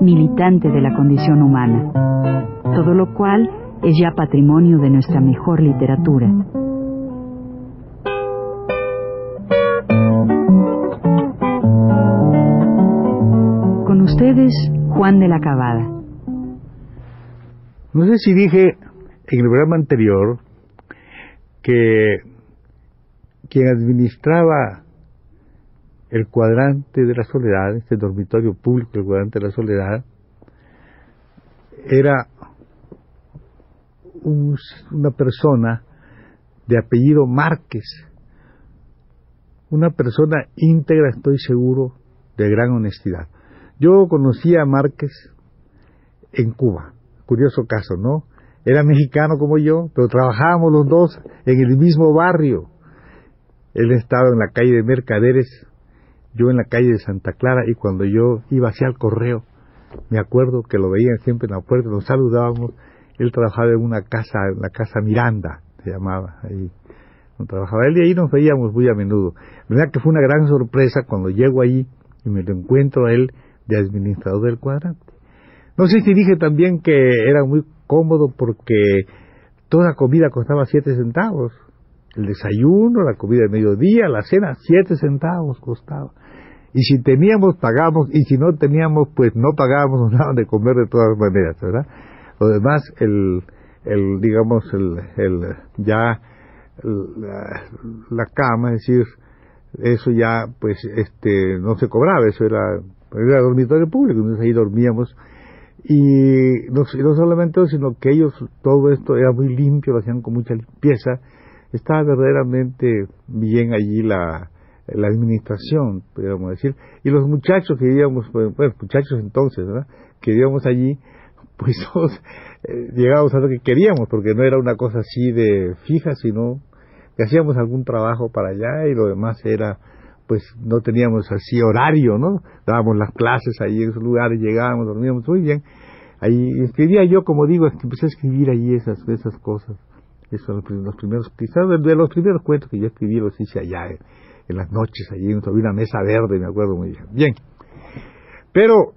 militante de la condición humana, todo lo cual es ya patrimonio de nuestra mejor literatura. Con ustedes, Juan de la Cabada. No sé si dije en el programa anterior que quien administraba el cuadrante de la soledad, este dormitorio público del cuadrante de la soledad, era una persona de apellido Márquez, una persona íntegra, estoy seguro, de gran honestidad. Yo conocí a Márquez en Cuba, curioso caso, ¿no? Era mexicano como yo, pero trabajábamos los dos en el mismo barrio. Él estaba en la calle de Mercaderes, yo en la calle de Santa Clara, y cuando yo iba hacia el correo, me acuerdo que lo veían siempre en la puerta, nos saludábamos. Él trabajaba en una casa, en la casa Miranda, se llamaba ahí. Trabajaba él y ahí nos veíamos muy a menudo. La verdad que fue una gran sorpresa cuando llego ahí y me lo encuentro a él de administrador del cuadrante. No sé si dije también que era muy cómodo porque toda comida costaba siete centavos. El desayuno, la comida de mediodía, la cena, siete centavos costaba. Y si teníamos, pagamos, y si no teníamos, pues no pagábamos nada de comer de todas maneras, ¿verdad? Lo demás, el, el digamos, el, el ya la, la, cama, es decir, eso ya, pues, este, no se cobraba, eso era, era dormitorio público, entonces ahí dormíamos. Y no, no solamente eso, sino que ellos, todo esto era muy limpio, lo hacían con mucha limpieza, estaba verdaderamente bien allí la, la administración, podríamos decir, y los muchachos que vivíamos, pues, bueno, muchachos entonces, ¿verdad? que vivíamos allí, pues todos eh, llegábamos a lo que queríamos, porque no era una cosa así de fija, sino que hacíamos algún trabajo para allá y lo demás era pues no teníamos así horario, ¿no? Dábamos las clases ahí en esos lugares, llegábamos, dormíamos muy bien. Ahí escribía yo, como digo, empecé a escribir ahí esas, esas cosas. Esos los primeros, quizás de los primeros cuentos que yo escribí los hice allá en, las noches, allí en una mesa verde, me acuerdo muy bien. Bien. Pero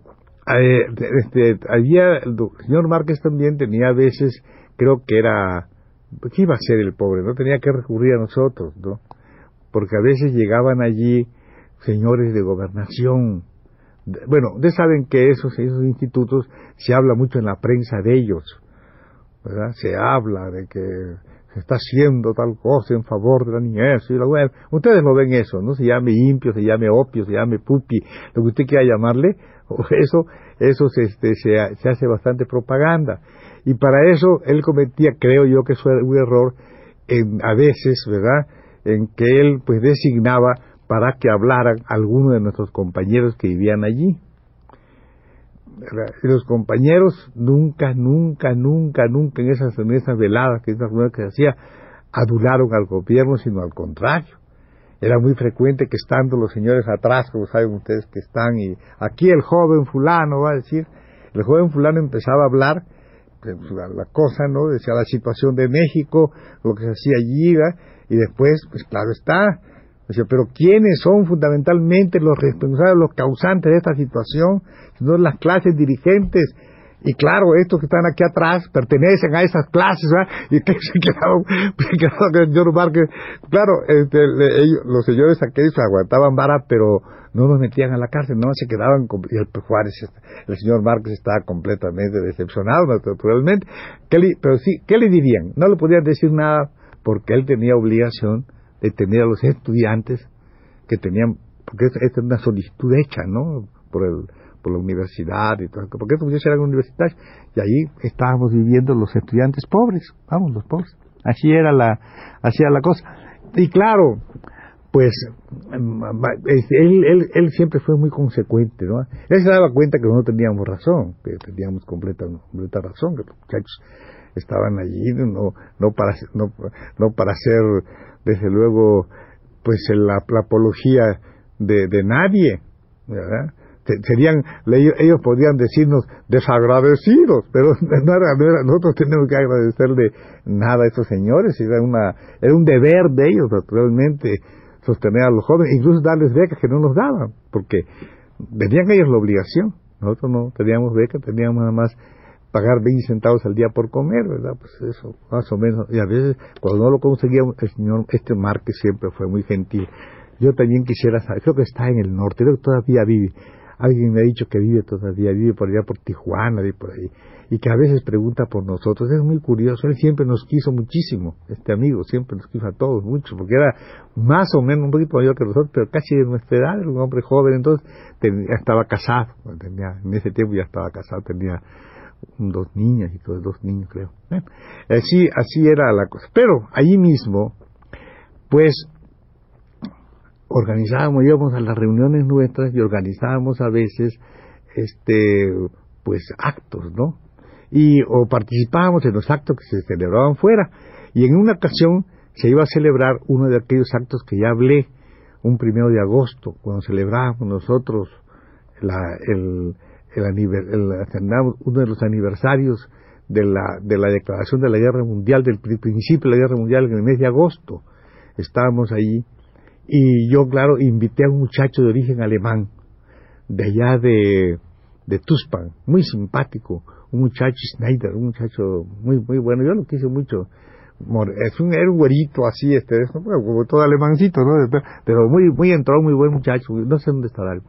eh, este, había, el señor Márquez también tenía a veces, creo que era, ¿qué iba a ser el pobre? No tenía que recurrir a nosotros, ¿no? porque a veces llegaban allí señores de gobernación. Bueno, ustedes saben que esos, esos institutos se habla mucho en la prensa de ellos, ¿verdad? Se habla de que se está haciendo tal cosa en favor de la niñez y la web. Ustedes lo ven eso, ¿no? Se llame impio, se llame opio, se llame pupi, lo que usted quiera llamarle, eso, eso se, este, se, se hace bastante propaganda. Y para eso él cometía, creo yo que fue un error, en, a veces, ¿verdad? en que él pues designaba para que hablaran algunos de nuestros compañeros que vivían allí. Y los compañeros nunca, nunca, nunca, nunca en esas, en esas veladas que, que se hacía, adularon al gobierno, sino al contrario. Era muy frecuente que estando los señores atrás, como saben ustedes que están, y aquí el joven fulano va a decir, el joven fulano empezaba a hablar, la, cosa, ¿no? Decía la situación de México, lo que se hacía allí, y después, pues claro está, pero ¿quiénes son fundamentalmente los responsables, los causantes de esta situación? Son las clases dirigentes. Y claro, estos que están aquí atrás pertenecen a esas clases, ¿verdad? Y que se quedaron, el señor Márquez. Claro, este, ellos, los señores aquellos aguantaban vara, pero no nos metían a la cárcel, no, se quedaban, y el Juárez, el señor Márquez estaba completamente decepcionado, naturalmente. pero sí, ¿qué le dirían? No le podían decir nada porque él tenía obligación de tener a los estudiantes que tenían, porque esta es una solicitud hecha, ¿no? Por el por la universidad y todo, porque estos muchachos eran universitarios, y ahí estábamos viviendo los estudiantes pobres, vamos, los pobres. Así era la, así era la cosa. Y claro, pues él, él, él, siempre fue muy consecuente, ¿no? Él se daba cuenta que no teníamos razón, que teníamos completa, completa razón, que los muchachos estaban allí no, no, para, no, no para hacer, desde luego, pues la, apología de, de nadie, ¿verdad? serían ellos podían decirnos desagradecidos pero no era, no era, nosotros tenemos que agradecerle nada a esos señores era una era un deber de ellos naturalmente sostener a los jóvenes incluso darles becas que no nos daban porque tenían ellos la obligación nosotros no teníamos becas teníamos nada más pagar 20 centavos al día por comer, ¿verdad? Pues eso, más o menos. Y a veces, cuando no lo conseguíamos, el señor, este Márquez siempre fue muy gentil. Yo también quisiera saber, creo que está en el norte, creo que todavía vive. Alguien me ha dicho que vive todavía, vive por allá por Tijuana, y por ahí, y que a veces pregunta por nosotros. Es muy curioso, él siempre nos quiso muchísimo, este amigo, siempre nos quiso a todos mucho, porque era más o menos un poquito mayor que nosotros, pero casi de nuestra edad, era un hombre joven, entonces tenía, estaba casado, tenía, en ese tiempo ya estaba casado, tenía dos niñas y todos dos niños creo. Así, así era la cosa. Pero allí mismo, pues organizábamos, íbamos a las reuniones nuestras y organizábamos a veces este pues actos, ¿no? Y o participábamos en los actos que se celebraban fuera. Y en una ocasión se iba a celebrar uno de aquellos actos que ya hablé, un primero de agosto, cuando celebrábamos nosotros la, el, el, uno de los aniversarios de la, de la declaración de la guerra mundial, del principio de la guerra mundial en el mes de agosto. Estábamos allí y yo, claro, invité a un muchacho de origen alemán, de allá de, de Tuspan, muy simpático, un muchacho Schneider, un muchacho muy, muy bueno, yo lo quise mucho. Es un, era un güerito así, este, como todo alemancito, ¿no? Pero muy, muy entrado, muy buen muchacho, no sé dónde estará el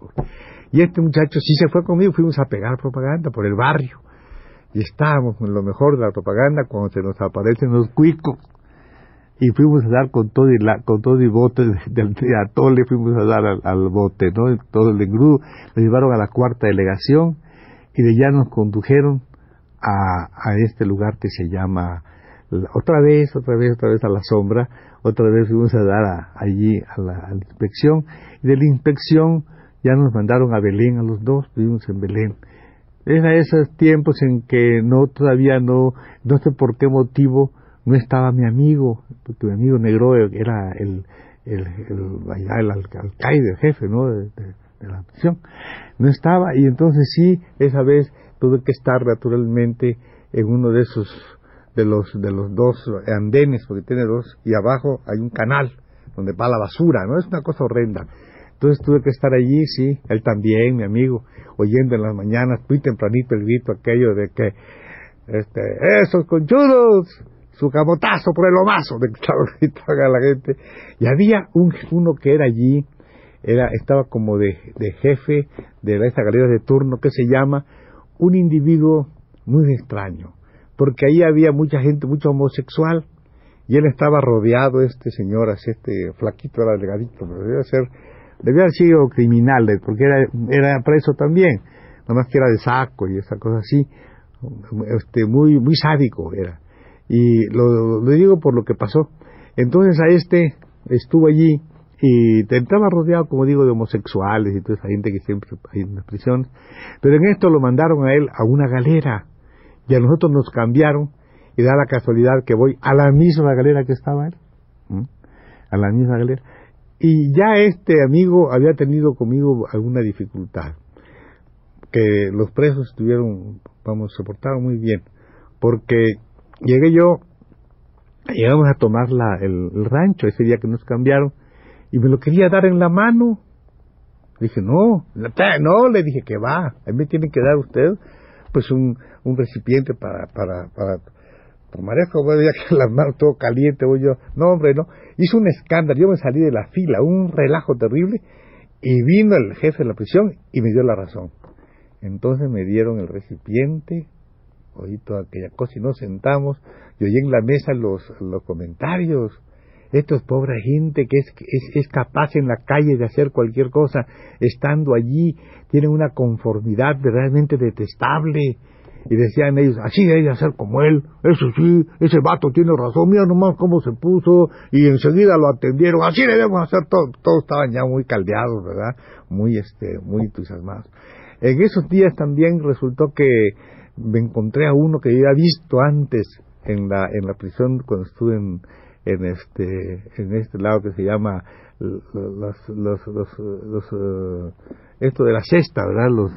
y este muchacho sí se fue conmigo, fuimos a pegar propaganda por el barrio. Y estábamos en lo mejor de la propaganda cuando se nos aparecen los cuicos. Y fuimos a dar con todo y, la, con todo y bote del de, atole, fuimos a dar al, bote, ¿no? Todo el engrudo. Nos llevaron a la cuarta delegación y de allá nos condujeron a, a este lugar que se llama otra vez, otra vez, otra vez a la sombra, otra vez fuimos a dar allí a la, a la, inspección, y de la inspección ya nos mandaron a Belén a los dos, vivimos en Belén. Era esos tiempos en que no todavía no, no sé por qué motivo no estaba mi amigo, porque mi amigo negro era el, el, el, el alcaide, el jefe, ¿no? De, la misión. No estaba, y entonces sí, esa vez tuve que estar naturalmente en uno de esos, de los, de los dos andenes, porque tiene dos, y abajo hay un canal donde va la basura, ¿no? Es una cosa horrenda. Entonces tuve que estar allí, sí, él también, mi amigo, oyendo en las mañanas, muy tempranito el grito aquello de que, este, esos conchudos, su camotazo por el lomazo, de que estaba la gente. Y había un, uno que era allí, era, estaba como de, de jefe de esta galería de turno que se llama un individuo muy extraño, porque ahí había mucha gente, mucho homosexual, y él estaba rodeado, este señor, así, este flaquito, era delgadito, pero debía ser debía haber sido criminal, porque era, era preso también, nada más que era de saco y esa cosa así, este, muy, muy sádico era. Y lo, digo por lo que pasó. Entonces a este estuvo allí y estaba rodeado, como digo, de homosexuales y toda esa gente que siempre hay en las prisiones. Pero en esto lo mandaron a él a una galera y a nosotros nos cambiaron y da la casualidad que voy a la misma galera que estaba él. A la misma galera. Y ya este amigo había tenido conmigo alguna dificultad, que los presos estuvieron, vamos, soportaron muy bien, porque llegué yo, llegamos a tomar la, el, rancho ese día que nos cambiaron, y me lo quería dar en la mano. dije, no, no, le dije que va, a mí me tiene que dar usted pues un, un recipiente para, para, para voy a que las manos todo caliente, voy yo, no hombre, no, hizo un escándalo, yo me salí de la fila, un relajo terrible, y vino el jefe de la prisión y me dio la razón. Entonces me dieron el recipiente, oí toda aquella cosa y nos sentamos, y oí en la mesa los, los comentarios, esto es pobre gente que es, es, es, capaz en la calle de hacer cualquier cosa, estando allí, tienen una conformidad realmente detestable, y decían ellos, así debe hacer como él, eso sí, ese vato tiene razón, mira nomás cómo se puso, y enseguida lo atendieron, así debemos hacer todo, todos estaban ya muy caldeados, ¿verdad? Muy, este, muy entusiasmados. En esos días también resultó que me encontré a uno que había visto antes en la, en la prisión cuando estuve en, en este, en este lado que se llama los, los, los, los uh, esto de la cesta, ¿verdad? Los,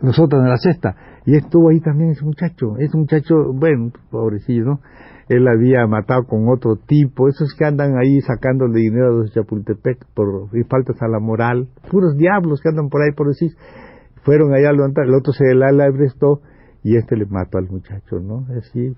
nosotros de la cesta. Y estuvo ahí también ese muchacho, ese muchacho, bueno, pobrecillo, ¿no? Él había matado con otro tipo, esos que andan ahí sacándole dinero a los Chapultepec por faltas a la moral, puros diablos que andan por ahí por decir, fueron allá a levantar, el otro se la prestó y este le mató al muchacho, ¿no? Así,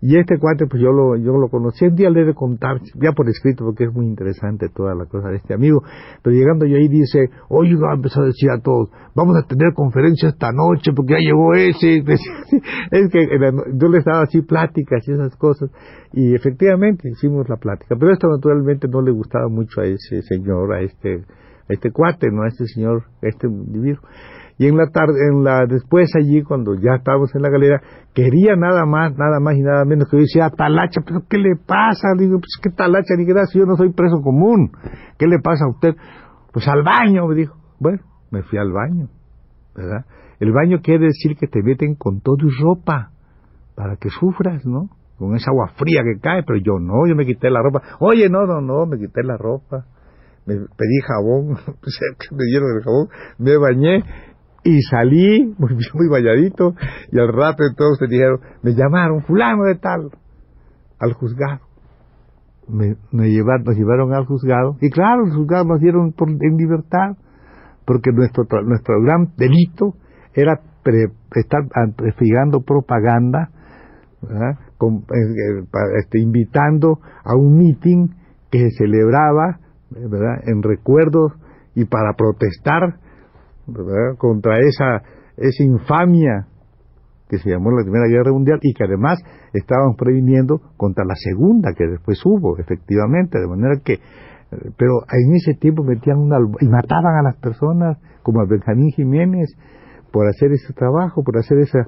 y este cuate, pues yo lo, yo lo conocí, un día le he de contar, ya por escrito, porque es muy interesante toda la cosa de este amigo. Pero llegando yo ahí dice, oiga, empezó a decir a todos, vamos a tener conferencia esta noche porque ya llegó ese. es que yo le estaba así pláticas y esas cosas. Y efectivamente hicimos la plática. Pero esto naturalmente no le gustaba mucho a ese señor, a este, a este cuate, no a este señor, a este individuo y en la tarde, en la, después allí, cuando ya estábamos en la galera, quería nada más, nada más y nada menos que yo decía, Talacha, pero ¿qué le pasa? Digo, pues qué Talacha, ni gracias, yo no soy preso común, ¿qué le pasa a usted? Pues al baño, me dijo. Bueno, me fui al baño, ¿verdad? El baño quiere decir que te meten con todo y ropa, para que sufras, ¿no? Con esa agua fría que cae, pero yo no, yo me quité la ropa. Oye, no, no, no, me quité la ropa me pedí jabón, me dieron el jabón, me bañé y salí muy, muy valladito y al rato entonces dijeron, me llamaron fulano de tal al juzgado. Me, nos llevaron al juzgado y claro, el juzgado nos dieron en libertad porque nuestro, nuestro gran delito era estar investigando propaganda, Con, eh, eh, este, invitando a un meeting que se celebraba ¿verdad? en recuerdos y para protestar contra esa, esa infamia que se llamó la Primera Guerra Mundial y que además estaban previniendo contra la segunda que después hubo, efectivamente, de manera que, pero en ese tiempo metían una, y mataban a las personas, como a Benjamín Jiménez, por hacer ese trabajo, por hacer esa,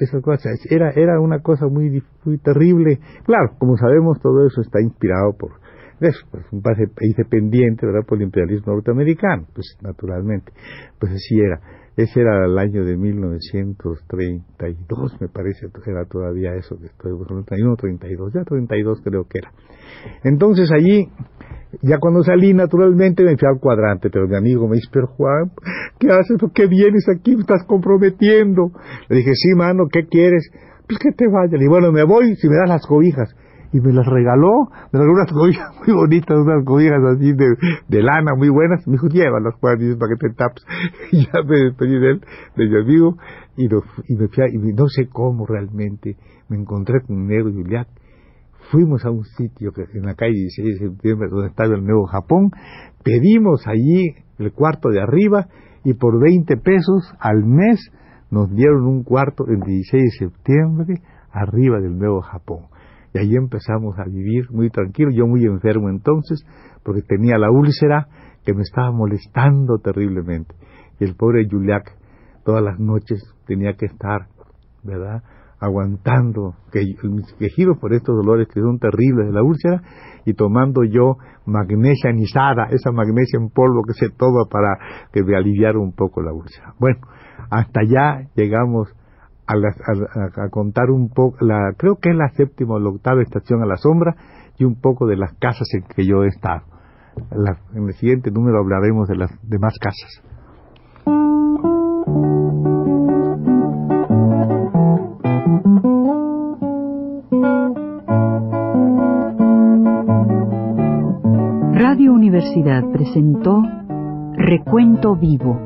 esa cosa. Era, era una cosa muy, muy terrible. Claro, como sabemos, todo eso está inspirado por, eso, pues un país dependiente, ¿verdad?, por el imperialismo norteamericano, pues naturalmente, pues así era. Ese era el año de 1932, me parece, era todavía eso que estoy buscando, 31, 32, ya 32 creo que era. Entonces allí, ya cuando salí, naturalmente me fui al cuadrante, pero mi amigo me dice, pero Juan, ¿qué haces? ¿Por qué vienes aquí? Me estás comprometiendo. Le dije, sí, mano, ¿qué quieres? Pues que te vayas. Y bueno, me voy si me das las cobijas y me las regaló, me regaló unas cobijas muy bonitas, unas cobijas así de, de lana muy buenas, me dijo, llévalas Juan, para que te tapes, y ya me despedí de él, de mi amigo, y, me fui y no sé cómo realmente, me encontré con Nero y Julián, fuimos a un sitio que en la calle 16 de septiembre, donde estaba el Nuevo Japón, pedimos allí el cuarto de arriba, y por 20 pesos al mes nos dieron un cuarto en 16 de septiembre arriba del Nuevo Japón. Y ahí empezamos a vivir muy tranquilo, yo muy enfermo entonces, porque tenía la úlcera que me estaba molestando terriblemente. Y el pobre Juliac todas las noches tenía que estar, ¿verdad? Aguantando que, mis quejidos por estos dolores que son terribles de la úlcera y tomando yo magnesia anisada, esa magnesia en polvo que se toma para que me aliviara un poco la úlcera. Bueno, hasta allá llegamos a, contar un poco, la, creo que es la séptima o la octava estación a la sombra y un poco de las casas en que yo he estado. en el siguiente número hablaremos de las demás casas. Radio Universidad presentó Recuento Vivo